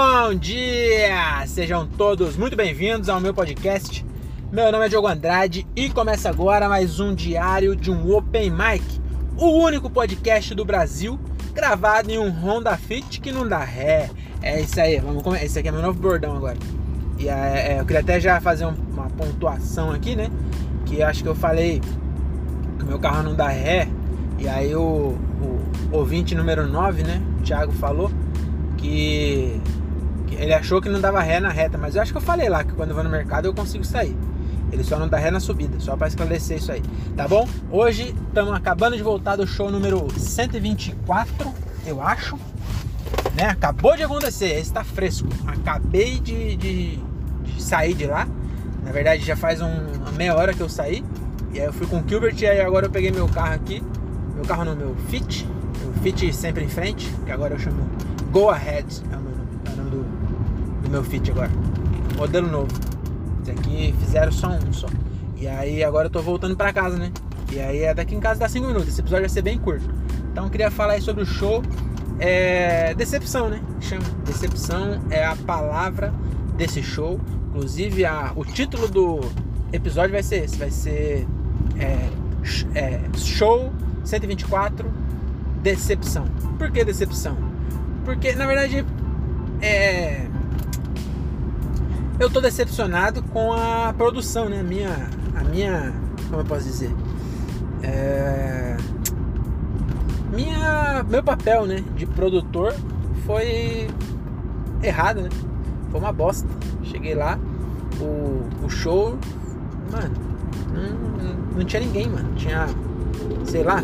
Bom dia! Sejam todos muito bem-vindos ao meu podcast. Meu nome é Diogo Andrade e começa agora mais um diário de um Open Mic, o único podcast do Brasil gravado em um Honda Fit que não dá ré. É isso aí, vamos começar. Esse aqui é meu novo bordão agora. E é, é, eu queria até já fazer um, uma pontuação aqui, né? Que acho que eu falei que meu carro não dá ré. E aí o, o ouvinte número 9, né? O Thiago falou que, ele achou que não dava ré na reta, mas eu acho que eu falei lá que quando eu vou no mercado eu consigo sair. Ele só não dá ré na subida, só para esclarecer isso aí, tá bom? Hoje estamos acabando de voltar do show número 124, eu acho. Né? Acabou de acontecer, esse tá fresco. Acabei de, de, de sair de lá. Na verdade já faz um, uma meia hora que eu saí. E aí eu fui com o Gilbert e aí agora eu peguei meu carro aqui. Meu carro no meu Fit. Meu Fit sempre em frente, que agora eu chamo Go Ahead é o, do, meu Fit agora. Modelo novo. Esse aqui fizeram só um só. E aí agora eu tô voltando pra casa, né? E aí é daqui em casa dá 5 minutos. Esse episódio vai ser bem curto. Então eu queria falar aí sobre o show. É... Decepção, né? Chama. Decepção é a palavra desse show. Inclusive a... o título do episódio vai ser esse. Vai ser é... É... Show 124 Decepção. Por que decepção? Porque, na verdade, é. Eu tô decepcionado com a produção, né? A minha. A minha. Como eu posso dizer? É. Minha, meu papel, né? De produtor foi errado, né? Foi uma bosta. Cheguei lá, o, o show, mano, não, não tinha ninguém, mano. Tinha, sei lá,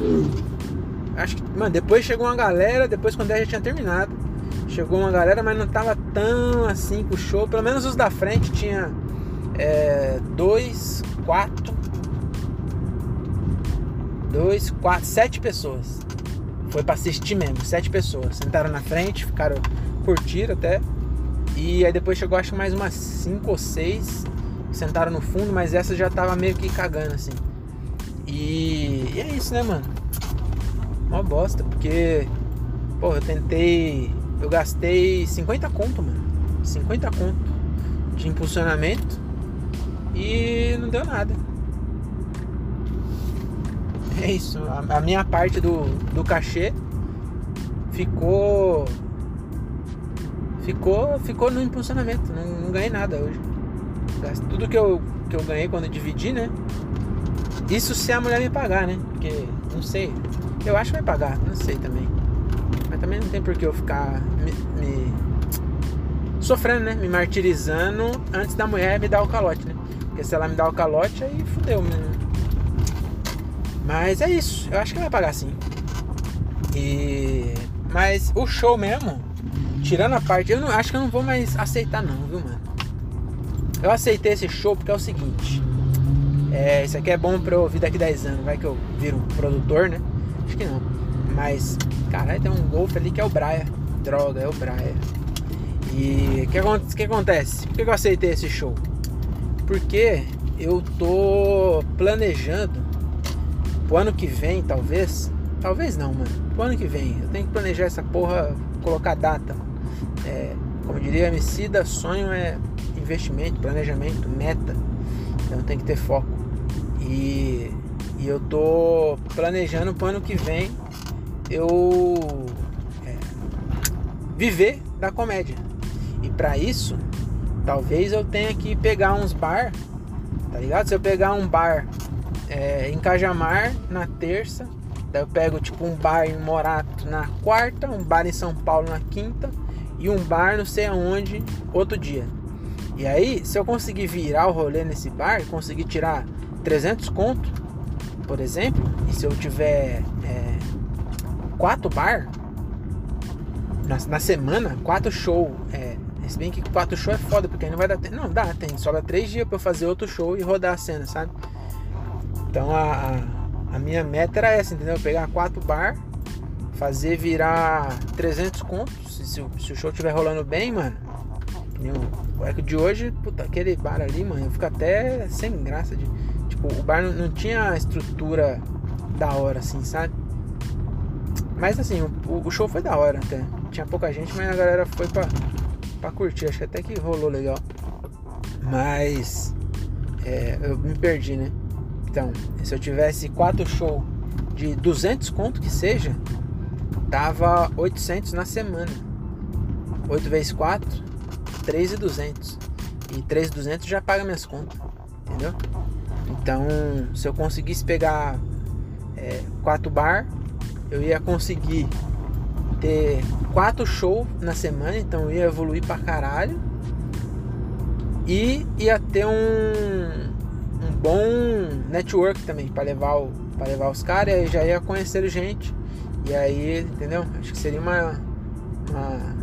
Acho que, mano, depois chegou uma galera, depois quando já tinha terminado. Chegou uma galera, mas não tava tão assim com o show. Pelo menos os da frente tinha é, dois, quatro. Dois, quatro, sete pessoas. Foi pra assistir mesmo, sete pessoas. Sentaram na frente, ficaram, curtiram até. E aí depois chegou acho mais umas cinco ou seis. Sentaram no fundo, mas essa já tava meio que cagando assim. E, e é isso, né, mano? Uma bosta, porque, pô, eu tentei. Eu gastei 50 conto, mano. 50 conto de impulsionamento e não deu nada. É isso. A, a minha parte do, do cachê ficou. Ficou, ficou no impulsionamento. Não, não ganhei nada hoje. Tudo que eu, que eu ganhei quando eu dividi, né? Isso se a mulher me pagar, né? Porque, não sei. Eu acho que vai pagar, não sei também. Também não tem por que eu ficar me, me, sofrendo, né? Me martirizando antes da mulher me dar o calote, né? Porque se ela me dar o calote, aí fudeu, né? Mas é isso, eu acho que vai pagar sim. E. Mas o show mesmo, tirando a parte, eu não acho que eu não vou mais aceitar não, viu, mano? Eu aceitei esse show porque é o seguinte. É, isso aqui é bom pra eu ouvir daqui 10 anos. Vai que eu viro um produtor, né? Acho que não. Mas, caralho, tem um Golf ali que é o Braia. Droga, é o Braia. E o que, que, acontece? Por que eu aceitei esse show? Porque eu tô planejando pro ano que vem, talvez. Talvez não, mano. Pro ano que vem. Eu tenho que planejar essa porra, colocar data. É, como diria a Emicida, sonho é investimento, planejamento, meta. Então tem que ter foco. E e eu tô planejando pro ano que vem eu é, viver da comédia. E para isso, talvez eu tenha que pegar uns bar, tá ligado? Se eu pegar um bar é, em Cajamar na terça, daí eu pego tipo um bar em Morato na quarta, um bar em São Paulo na quinta e um bar não sei aonde outro dia. E aí, se eu conseguir virar o rolê nesse bar, conseguir tirar 300 conto, por exemplo, e se eu tiver é, quatro bar na, na, semana, quatro show, é, se bem que quatro show é foda, porque aí não vai dar tempo. Não, dá, tem, sobra três dias pra eu fazer outro show e rodar a cena, sabe? Então a, a, a minha meta era essa, entendeu? Pegar quatro bar, fazer virar 300 contos. Se, se, se o show estiver rolando bem, mano. O eco de hoje, puta, aquele bar ali, mano, eu fico até sem graça de Tipo, o bar não, não tinha estrutura da hora, assim, sabe? Mas assim, o, o, show foi da hora até. Tinha pouca gente, mas a galera foi pra, pra curtir, acho que até que rolou legal. Mas é, eu me perdi, né? Então, se eu tivesse quatro shows de 200 conto que seja, dava 800 na semana. 8 vezes 4, 3,200. E 3,200 já paga minhas contas, entendeu? Então, se eu conseguisse pegar é, quatro bar, eu ia conseguir ter quatro shows na semana, então ia evoluir pra caralho. E ia ter um, um bom network também para levar, o, pra levar os caras, e já ia conhecer gente. E aí, entendeu? Acho que seria uma, uma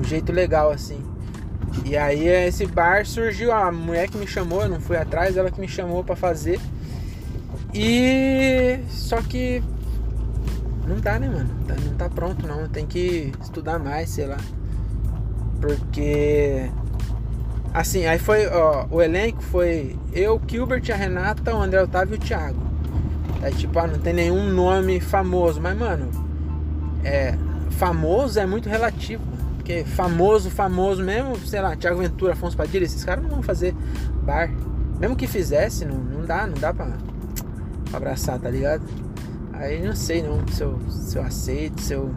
um jeito legal assim. E aí esse bar surgiu, a mulher que me chamou, eu não fui atrás, ela que me chamou para fazer. E só que não dá, né, mano? Tá, não tá pronto não, tem que estudar mais, sei lá. Porque assim, aí foi, ó, o elenco foi eu, Gilbert, a Renata, o André Otávio e o Thiago. Aí tipo, ah, não tem nenhum nome famoso, mas mano, é famoso é muito relativo. Porque famoso, famoso mesmo, sei lá, Thiago Ventura, Afonso Padilha, esses caras não vão fazer bar. Mesmo que fizesse, não, não dá, não dá pra, pra abraçar, tá ligado? Aí não sei não se eu, se eu aceito, se eu.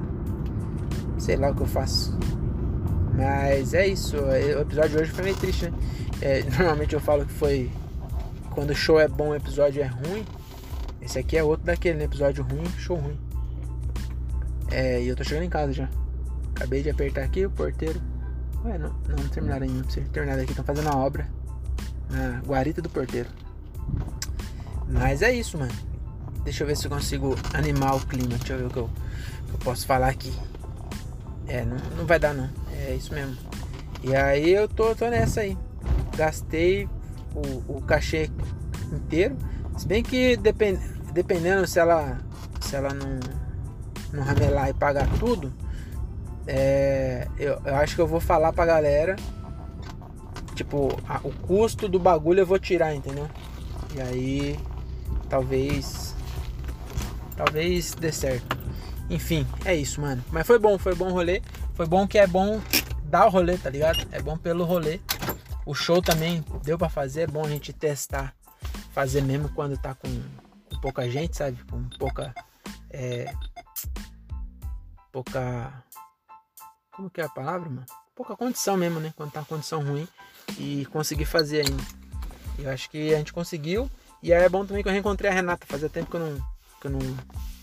Sei lá o que eu faço. Mas é isso. O episódio de hoje foi meio triste, né? É, normalmente eu falo que foi. Quando o show é bom, o episódio é ruim. Esse aqui é outro daquele, né? Episódio ruim, show ruim. É, e eu tô chegando em casa já. Acabei de apertar aqui o porteiro. Ué, não, não, não terminaram ainda. Não precisa terminar aqui. Estão fazendo a obra na guarita do porteiro. Mas é isso, mano. Deixa eu ver se eu consigo animar o clima. Deixa eu ver o que eu, eu posso falar aqui. É, não, não vai dar não. É isso mesmo. E aí eu tô, tô nessa aí. Gastei o, o cachê inteiro. Se bem que depend, dependendo se ela se ela não, não ramelar e pagar tudo, é, eu, eu, acho que eu vou falar pra galera. Tipo, a, o custo do bagulho eu vou tirar, entendeu? E aí talvez talvez dê certo. Enfim, é isso, mano. Mas foi bom, foi bom o rolê. Foi bom que é bom dar o rolê, tá ligado? É bom pelo rolê. O show também deu para fazer, é bom a gente testar, fazer mesmo quando tá com, com pouca gente, sabe? Com pouca é, pouca como que é a palavra, mano? Pouca condição mesmo, né? Quando tá uma condição ruim e conseguir fazer ainda. Eu acho que a gente conseguiu. E aí é bom também que eu reencontrei a Renata. Fazia tempo que eu não, que eu não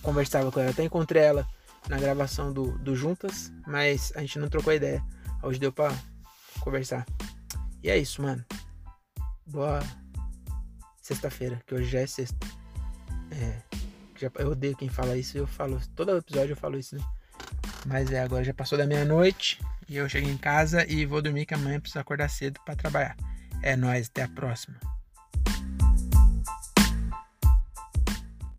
conversava com ela. até encontrei ela na gravação do, do Juntas, mas a gente não trocou ideia. Hoje deu pra conversar. E é isso, mano. Boa sexta-feira, que hoje já é sexta. É. Já, eu odeio quem fala isso. Eu falo. Todo episódio eu falo isso, né? Mas é, agora já passou da meia-noite e eu cheguei em casa e vou dormir que amanhã preciso acordar cedo para trabalhar. É nóis, até a próxima.